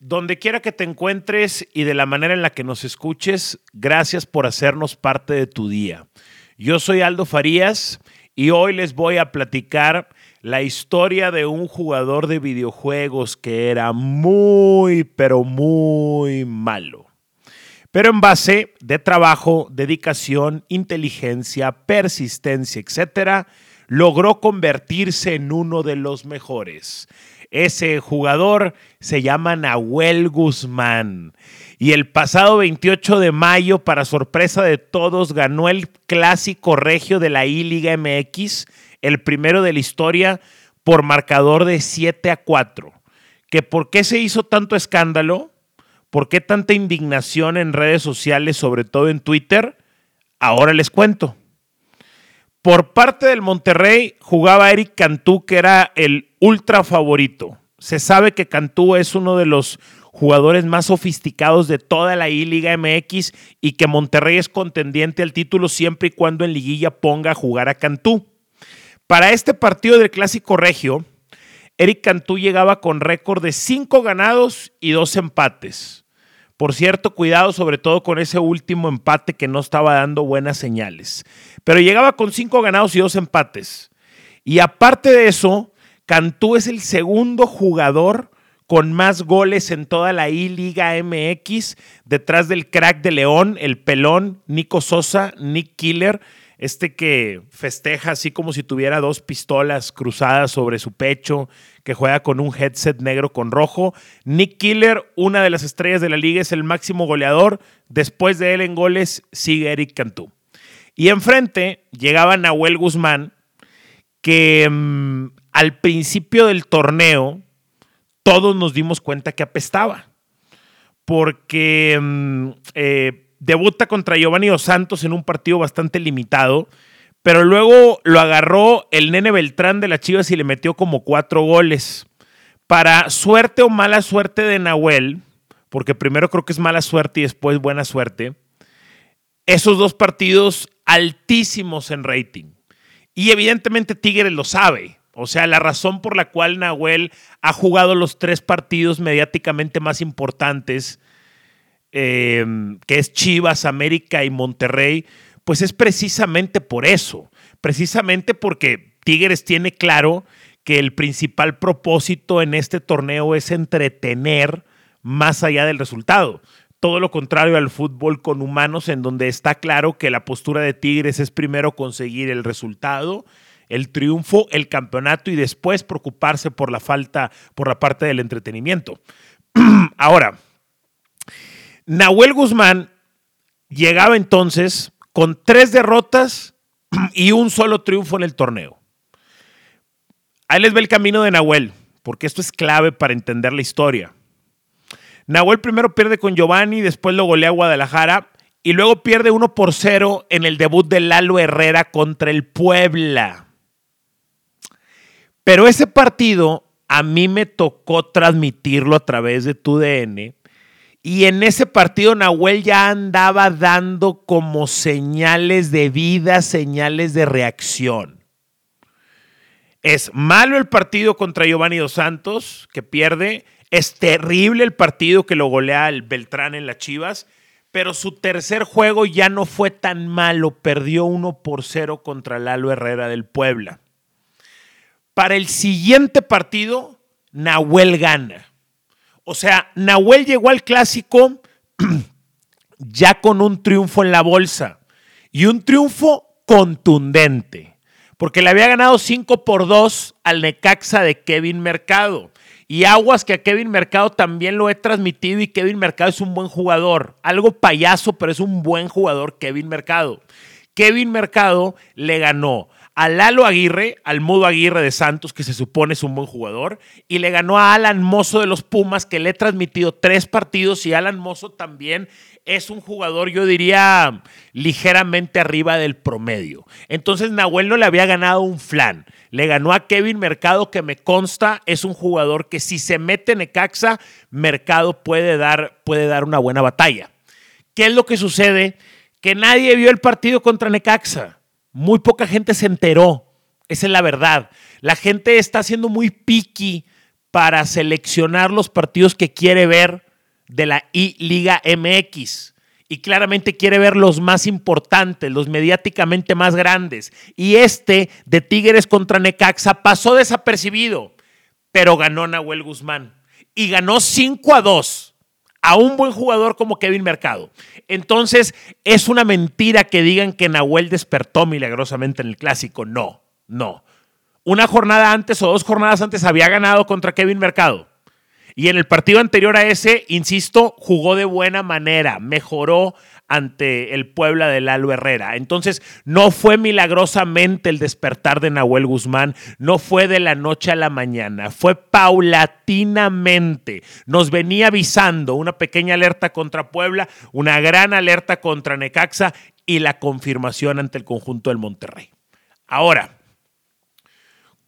Donde quiera que te encuentres y de la manera en la que nos escuches, gracias por hacernos parte de tu día. Yo soy Aldo Farías y hoy les voy a platicar la historia de un jugador de videojuegos que era muy, pero muy malo. Pero en base de trabajo, dedicación, inteligencia, persistencia, etcétera, logró convertirse en uno de los mejores. Ese jugador se llama Nahuel Guzmán. Y el pasado 28 de mayo, para sorpresa de todos, ganó el clásico regio de la I-Liga MX, el primero de la historia, por marcador de 7 a 4. ¿Que ¿Por qué se hizo tanto escándalo? ¿Por qué tanta indignación en redes sociales, sobre todo en Twitter? Ahora les cuento. Por parte del Monterrey jugaba Eric Cantú, que era el ultra favorito. Se sabe que Cantú es uno de los jugadores más sofisticados de toda la I-Liga MX y que Monterrey es contendiente al título siempre y cuando en liguilla ponga a jugar a Cantú. Para este partido del Clásico Regio, Eric Cantú llegaba con récord de cinco ganados y dos empates. Por cierto, cuidado sobre todo con ese último empate que no estaba dando buenas señales. Pero llegaba con cinco ganados y dos empates. Y aparte de eso, Cantú es el segundo jugador con más goles en toda la I-Liga MX, detrás del crack de León, el pelón, Nico Sosa, Nick Killer, este que festeja así como si tuviera dos pistolas cruzadas sobre su pecho, que juega con un headset negro con rojo. Nick Killer, una de las estrellas de la liga, es el máximo goleador. Después de él en goles sigue Eric Cantú. Y enfrente llegaba Nahuel Guzmán, que mm, al principio del torneo todos nos dimos cuenta que apestaba. Porque mm, eh, debuta contra Giovanni Dos Santos en un partido bastante limitado, pero luego lo agarró el nene Beltrán de las Chivas y le metió como cuatro goles. Para suerte o mala suerte de Nahuel, porque primero creo que es mala suerte y después buena suerte, esos dos partidos altísimos en rating. Y evidentemente Tigres lo sabe. O sea, la razón por la cual Nahuel ha jugado los tres partidos mediáticamente más importantes Em, que es Chivas, América y Monterrey, pues es precisamente por eso, precisamente porque Tigres tiene claro que el principal propósito en este torneo es entretener más allá del resultado. Todo lo contrario al fútbol con humanos, en donde está claro que la postura de Tigres es primero conseguir el resultado, el triunfo, el campeonato y después preocuparse por la falta, por la parte del entretenimiento. Ahora, Nahuel Guzmán llegaba entonces con tres derrotas y un solo triunfo en el torneo. Ahí les ve el camino de Nahuel, porque esto es clave para entender la historia. Nahuel primero pierde con Giovanni, después lo golea a Guadalajara y luego pierde 1 por 0 en el debut de Lalo Herrera contra el Puebla. Pero ese partido a mí me tocó transmitirlo a través de tu DN y en ese partido Nahuel ya andaba dando como señales de vida, señales de reacción. Es malo el partido contra Giovanni Dos Santos, que pierde. Es terrible el partido que lo golea el Beltrán en las Chivas. Pero su tercer juego ya no fue tan malo. Perdió 1 por 0 contra Lalo Herrera del Puebla. Para el siguiente partido, Nahuel gana. O sea, Nahuel llegó al clásico ya con un triunfo en la bolsa y un triunfo contundente, porque le había ganado 5 por 2 al Necaxa de Kevin Mercado. Y aguas que a Kevin Mercado también lo he transmitido y Kevin Mercado es un buen jugador. Algo payaso, pero es un buen jugador Kevin Mercado. Kevin Mercado le ganó a Lalo Aguirre, al Mudo Aguirre de Santos, que se supone es un buen jugador, y le ganó a Alan Mozo de los Pumas, que le he transmitido tres partidos, y Alan Mozo también es un jugador, yo diría, ligeramente arriba del promedio. Entonces Nahuel no le había ganado un flan. Le ganó a Kevin Mercado, que me consta es un jugador que si se mete en Ecaxa, Mercado puede dar, puede dar una buena batalla. ¿Qué es lo que sucede? Que nadie vio el partido contra Necaxa muy poca gente se enteró. Esa es la verdad. La gente está siendo muy picky para seleccionar los partidos que quiere ver de la I-Liga MX. Y claramente quiere ver los más importantes, los mediáticamente más grandes. Y este de Tigres contra Necaxa pasó desapercibido, pero ganó Nahuel Guzmán. Y ganó 5 a 2 a un buen jugador como Kevin Mercado. Entonces, es una mentira que digan que Nahuel despertó milagrosamente en el clásico. No, no. Una jornada antes o dos jornadas antes había ganado contra Kevin Mercado. Y en el partido anterior a ese, insisto, jugó de buena manera, mejoró ante el Puebla del Lalo Herrera. Entonces, no fue milagrosamente el despertar de Nahuel Guzmán, no fue de la noche a la mañana, fue paulatinamente. Nos venía avisando una pequeña alerta contra Puebla, una gran alerta contra Necaxa y la confirmación ante el conjunto del Monterrey. Ahora,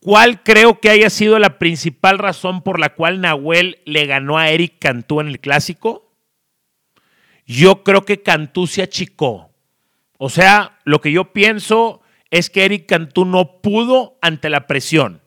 ¿Cuál creo que haya sido la principal razón por la cual Nahuel le ganó a Eric Cantú en el clásico? Yo creo que Cantú se achicó. O sea, lo que yo pienso es que Eric Cantú no pudo ante la presión.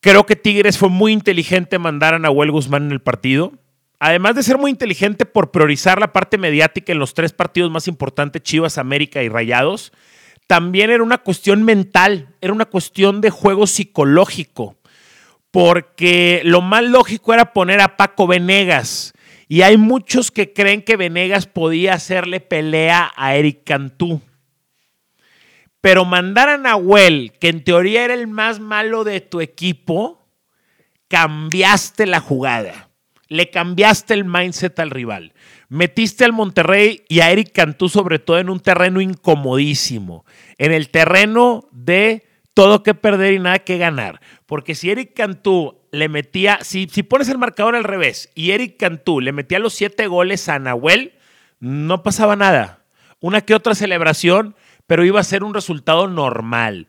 Creo que Tigres fue muy inteligente mandar a Nahuel Guzmán en el partido. Además de ser muy inteligente por priorizar la parte mediática en los tres partidos más importantes, Chivas, América y Rayados, también era una cuestión mental, era una cuestión de juego psicológico, porque lo más lógico era poner a Paco Venegas. Y hay muchos que creen que Venegas podía hacerle pelea a Eric Cantú. Pero mandar a Nahuel, que en teoría era el más malo de tu equipo, cambiaste la jugada. Le cambiaste el mindset al rival. Metiste al Monterrey y a Eric Cantú sobre todo en un terreno incomodísimo, en el terreno de todo que perder y nada que ganar. Porque si Eric Cantú le metía, si, si pones el marcador al revés y Eric Cantú le metía los siete goles a Nahuel, no pasaba nada. Una que otra celebración, pero iba a ser un resultado normal.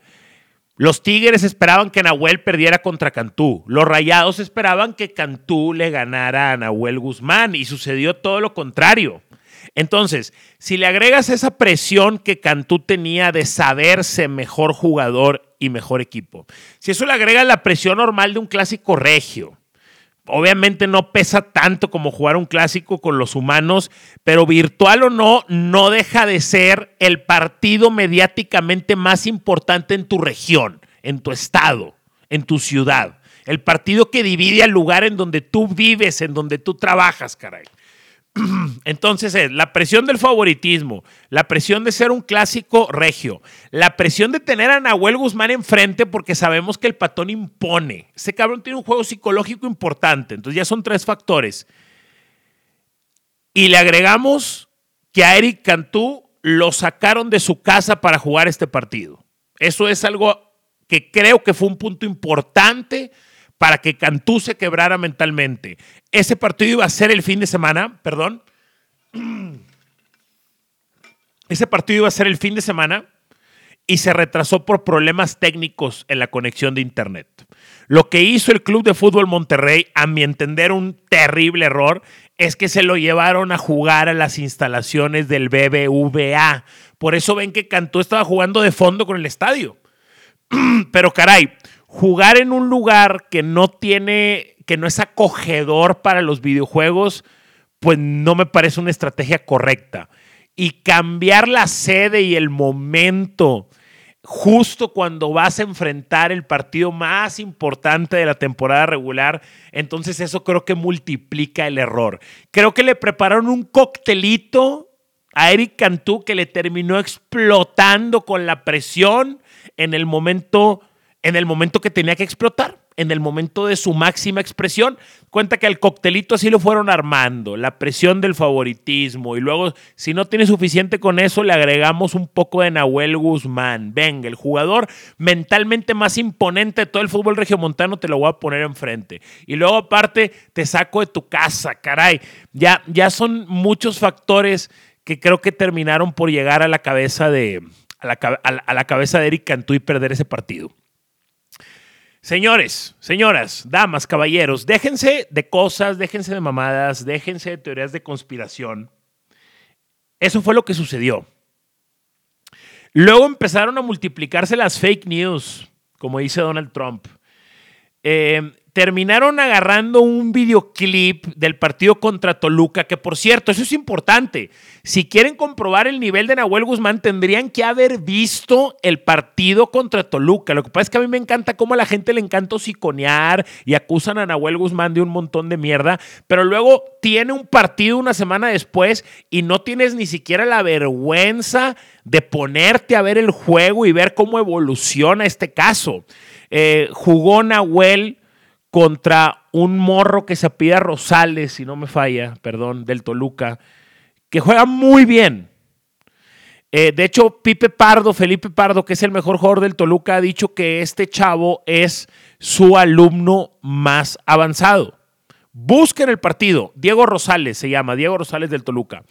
Los Tigres esperaban que Nahuel perdiera contra Cantú. Los Rayados esperaban que Cantú le ganara a Nahuel Guzmán y sucedió todo lo contrario. Entonces, si le agregas esa presión que Cantú tenía de saberse mejor jugador y mejor equipo, si eso le agregas la presión normal de un clásico regio, obviamente no pesa tanto como jugar un clásico con los humanos, pero virtual o no, no deja de ser el partido mediáticamente más importante en tu región, en tu estado, en tu ciudad. El partido que divide al lugar en donde tú vives, en donde tú trabajas, caray. Entonces es la presión del favoritismo, la presión de ser un clásico regio, la presión de tener a Nahuel Guzmán enfrente porque sabemos que el patón impone. Ese cabrón tiene un juego psicológico importante, entonces ya son tres factores. Y le agregamos que a Eric Cantú lo sacaron de su casa para jugar este partido. Eso es algo que creo que fue un punto importante para que Cantú se quebrara mentalmente. Ese partido iba a ser el fin de semana, perdón. Ese partido iba a ser el fin de semana y se retrasó por problemas técnicos en la conexión de Internet. Lo que hizo el Club de Fútbol Monterrey, a mi entender un terrible error, es que se lo llevaron a jugar a las instalaciones del BBVA. Por eso ven que Cantú estaba jugando de fondo con el estadio. Pero caray, jugar en un lugar que no tiene, que no es acogedor para los videojuegos, pues no me parece una estrategia correcta. Y cambiar la sede y el momento justo cuando vas a enfrentar el partido más importante de la temporada regular, entonces eso creo que multiplica el error. Creo que le prepararon un coctelito a Eric Cantú que le terminó explotando con la presión en el momento en el momento que tenía que explotar, en el momento de su máxima expresión. Cuenta que al coctelito así lo fueron armando, la presión del favoritismo y luego si no tiene suficiente con eso le agregamos un poco de Nahuel Guzmán. Venga, el jugador mentalmente más imponente de todo el fútbol regiomontano te lo voy a poner enfrente. Y luego aparte te saco de tu casa, caray. Ya, ya son muchos factores que creo que terminaron por llegar a la cabeza de, a la, a la cabeza de Eric Cantú y perder ese partido. Señores, señoras, damas, caballeros, déjense de cosas, déjense de mamadas, déjense de teorías de conspiración. Eso fue lo que sucedió. Luego empezaron a multiplicarse las fake news, como dice Donald Trump. Eh, terminaron agarrando un videoclip del partido contra Toluca, que por cierto, eso es importante. Si quieren comprobar el nivel de Nahuel Guzmán, tendrían que haber visto el partido contra Toluca. Lo que pasa es que a mí me encanta cómo a la gente le encanta siconear y acusan a Nahuel Guzmán de un montón de mierda, pero luego tiene un partido una semana después y no tienes ni siquiera la vergüenza de ponerte a ver el juego y ver cómo evoluciona este caso. Eh, jugó Nahuel contra un morro que se pide Rosales, si no me falla, perdón, del Toluca, que juega muy bien. Eh, de hecho, Pipe Pardo, Felipe Pardo, que es el mejor jugador del Toluca, ha dicho que este chavo es su alumno más avanzado. Busquen el partido. Diego Rosales se llama, Diego Rosales del Toluca.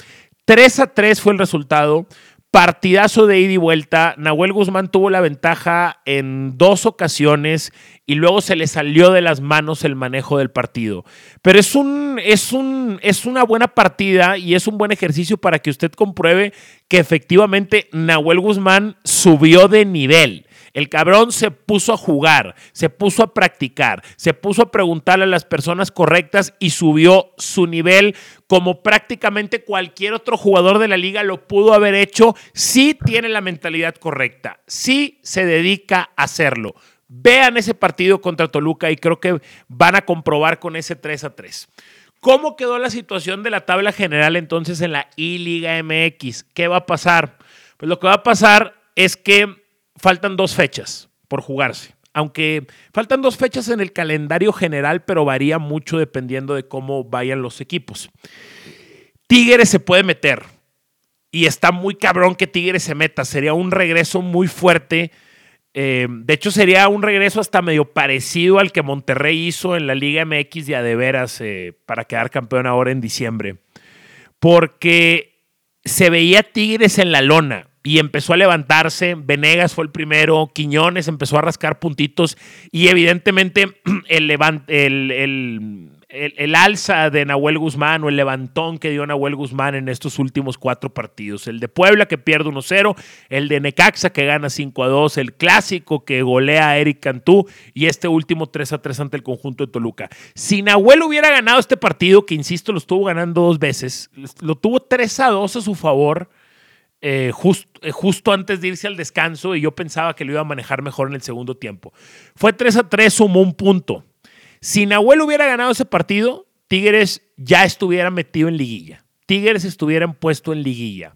3 a 3 fue el resultado. Partidazo de ida y vuelta. Nahuel Guzmán tuvo la ventaja en dos ocasiones y luego se le salió de las manos el manejo del partido. Pero es, un, es, un, es una buena partida y es un buen ejercicio para que usted compruebe que efectivamente Nahuel Guzmán subió de nivel. El cabrón se puso a jugar, se puso a practicar, se puso a preguntarle a las personas correctas y subió su nivel como prácticamente cualquier otro jugador de la liga lo pudo haber hecho si tiene la mentalidad correcta, si se dedica a hacerlo. Vean ese partido contra Toluca y creo que van a comprobar con ese 3 a 3. ¿Cómo quedó la situación de la tabla general entonces en la I-Liga MX? ¿Qué va a pasar? Pues lo que va a pasar es que faltan dos fechas por jugarse. Aunque faltan dos fechas en el calendario general, pero varía mucho dependiendo de cómo vayan los equipos. Tigres se puede meter. Y está muy cabrón que Tigres se meta. Sería un regreso muy fuerte. Eh, de hecho, sería un regreso hasta medio parecido al que Monterrey hizo en la Liga MX de Adeveras eh, para quedar campeón ahora en diciembre. Porque se veía Tigres en la lona y empezó a levantarse. Venegas fue el primero, Quiñones empezó a rascar puntitos y evidentemente el, el, el, alza de Nahuel Guzmán o el levantón que dio Nahuel Guzmán en estos últimos cuatro partidos. El de Puebla que pierde 1-0, el de Necaxa que gana 5-2, el clásico que golea a Eric Cantú y este último 3-3 ante el conjunto de Toluca. Si Nahuel hubiera ganado este partido, que insisto, lo estuvo ganando dos veces, lo tuvo 3-2 a su favor eh, eh, justo antes de irse al descanso y yo pensaba que lo iba a manejar mejor en el segundo tiempo. Fue 3 a 3, sumó un punto. Si Nahuel hubiera ganado ese partido, Tigres ya estuviera metido en liguilla. Tigres estuvieran puesto en liguilla.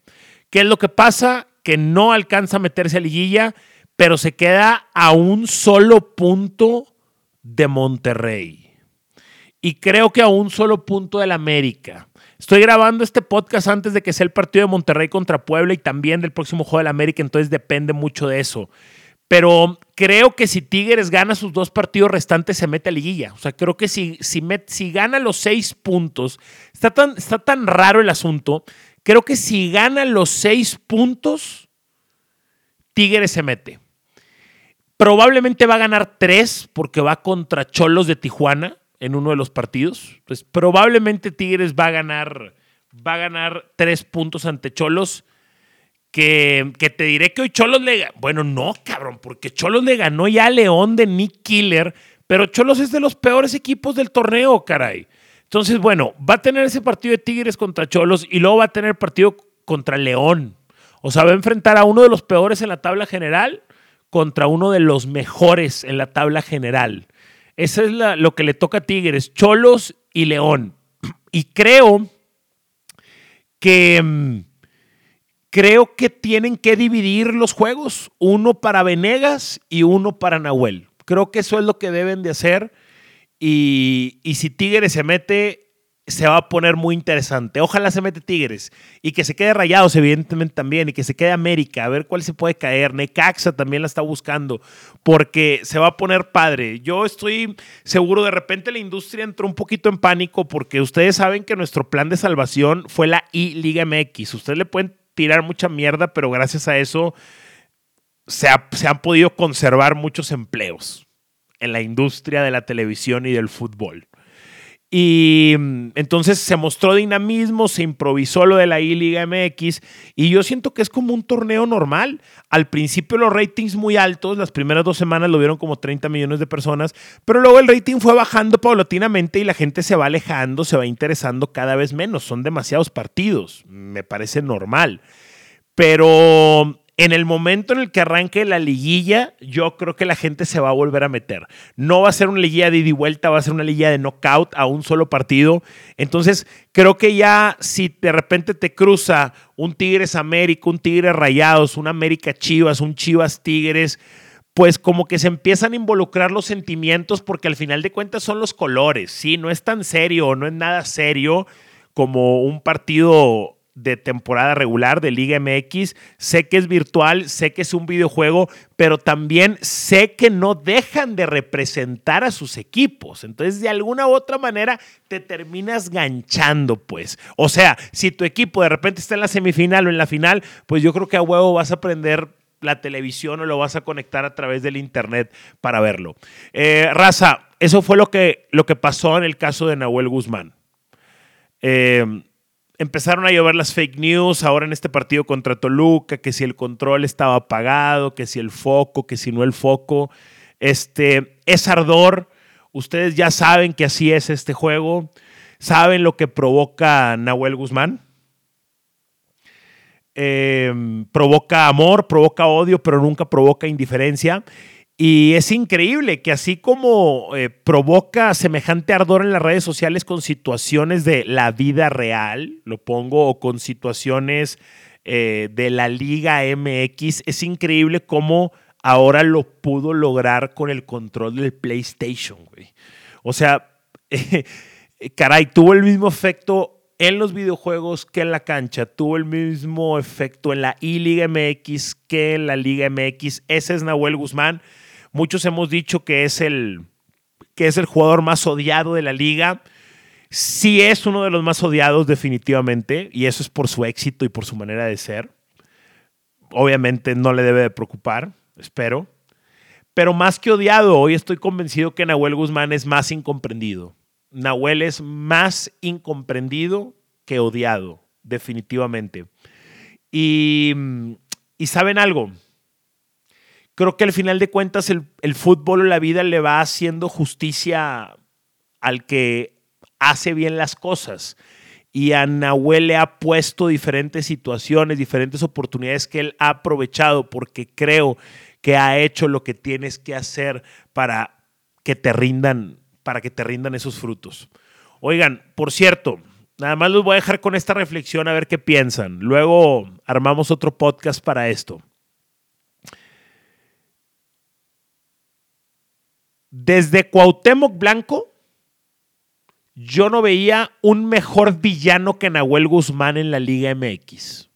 ¿Qué es lo que pasa? Que no alcanza a meterse a liguilla, pero se queda a un solo punto de Monterrey. Y creo que a un solo punto del América. Estoy grabando este podcast antes de que sea el partido de Monterrey contra Puebla y también del próximo juego del América, entonces depende mucho de eso. Pero creo que si Tigres gana sus dos partidos restantes, se mete a liguilla. O sea, creo que si, si, si gana los seis puntos, está tan, está tan raro el asunto. Creo que si gana los seis puntos, Tigres se mete. Probablemente va a ganar tres porque va contra Cholos de Tijuana en uno de los partidos. Pues probablemente Tigres va a ganar, va a ganar tres puntos ante Cholos. Que, que, te diré que hoy Cholos le Bueno, no, cabrón, porque Cholos le ganó ya a León de Nick Killer, pero Cholos es de los peores equipos del torneo, caray. Entonces, bueno, va a tener ese partido de Tigres contra Cholos y luego va a tener partido contra León. O sea, va a enfrentar a uno de los peores en la tabla general contra uno de los mejores en la tabla general. Eso es lo que le toca a Tigres, Cholos y León. Y creo que mm, creo que tienen que dividir los juegos, uno para Venegas y uno para Nahuel. Creo que eso es lo que deben de hacer. Y, y si Tigres se mete, se va a poner muy interesante. Ojalá se mete Tigres y que se quede Rayados, evidentemente también, y que se quede América, a ver cuál se puede caer. Necaxa también la está buscando, porque se va a poner padre. Yo estoy seguro, de repente la industria entró un poquito en pánico, porque ustedes saben que nuestro plan de salvación fue la I-Liga MX. Ustedes le pueden tirar mucha mierda, pero gracias a eso se, se han podido conservar muchos empleos en la industria de la televisión y del fútbol. Y mm, entonces se mostró dinamismo, se improvisó lo de la I-Liga MX y yo siento que es como un torneo normal. Al principio los ratings muy altos, las primeras dos semanas lo vieron como 30 millones de personas, pero luego el rating fue bajando paulatinamente y la gente se va alejando, se va interesando cada vez menos. Son demasiados partidos, me parece normal. Pero en el momento en el que arranque la liguilla, yo creo que la gente se va a volver a meter. No va a ser una liguilla de ida y vuelta, va a ser una liguilla de knockout a un solo partido. Entonces, creo que ya si de repente te cruza un Tigres América, un Tigres Rayados, un América Chivas, un Chivas Tigres, pues como que se empiezan a involucrar los sentimientos porque al final de cuentas son los colores, ¿sí? No es tan serio, no es nada serio como un partido de temporada regular de Liga MX. Sé que es virtual, sé que es un videojuego, pero también sé que no dejan de representar a sus equipos. Entonces, de alguna u otra manera, te terminas ganchando, pues. O sea, si tu equipo de repente está en la semifinal o en la final, pues yo creo que a huevo vas a prender la televisión o lo vas a conectar a través del internet para verlo. Eh, Raza, eso fue lo que, lo que pasó en el caso de Nahuel Guzmán. Eh, empezaron a llover las fake news ahora en este partido contra Toluca, que si el control estaba apagado, que si el foco, que si no el foco. Este, es ardor. Ustedes ya saben que así es este juego. ¿Saben lo que provoca Nahuel Guzmán? Em, provoca amor, provoca odio, pero nunca provoca indiferencia. Y es increíble que así como eh, provoca semejante ardor en las redes sociales con situaciones de la vida real, lo pongo, o con situaciones eh, de la Liga MX, es increíble cómo ahora lo pudo lograr con el control del PlayStation, güey. O sea, caray, tuvo el mismo efecto en los videojuegos que en la cancha, tuvo el mismo efecto en la I-Liga MX que en la Liga MX. Ese es Nahuel Guzmán. Muchos hemos dicho que es el, que es el jugador más odiado de la liga. Sí es uno de los más odiados definitivamente, y eso es por su éxito y por su manera de ser. Obviamente no le debe de preocupar, espero. Pero más que odiado, hoy estoy convencido que Nahuel Guzmán es más incomprendido. Nahuel es más incomprendido que odiado, definitivamente. Y, y saben algo, creo que al final de cuentas el, fútbol o la vida le va haciendo justicia al que hace bien las cosas. Y a Nahuel le ha puesto diferentes situaciones, diferentes oportunidades que él ha aprovechado porque creo que ha hecho lo que tienes que hacer para que te rindan, para que te rindan esos frutos. Oigan, por cierto, nada más los voy a dejar con esta reflexión a ver qué piensan. Luego armamos otro podcast para esto. Desde Cuauhtémoc Blanco, yo no veía un mejor villano que Nahuel Guzmán en la Liga MX.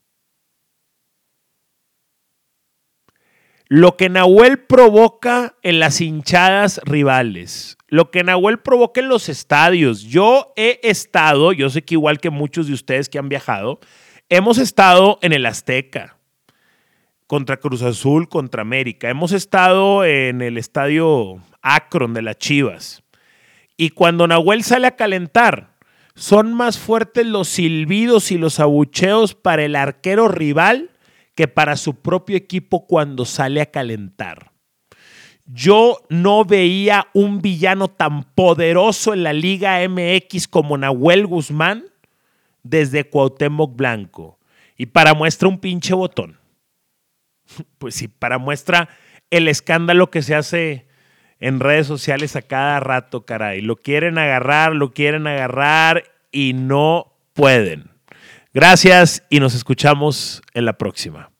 Lo que Nahuel provoca en las hinchadas rivales, lo que Nahuel provoca en los estadios. Yo he estado, yo sé que igual que muchos de ustedes que han viajado, hemos estado en el Azteca, contra Cruz Azul, contra América. Hemos estado en el estadio Akron de las Chivas. Y cuando Nahuel sale a calentar, son más fuertes los silbidos y los abucheos para el arquero rival que para su propio equipo cuando sale a calentar. Yo no veía un villano tan poderoso en la Liga MX como Nahuel Guzmán desde Cuauhtémoc Blanco. Y para muestra un pinche botón. Pues sí, para muestra el escándalo que se hace en redes sociales a cada rato, caray. Lo quieren agarrar, lo quieren agarrar y no pueden. Gracias y nos escuchamos en la próxima.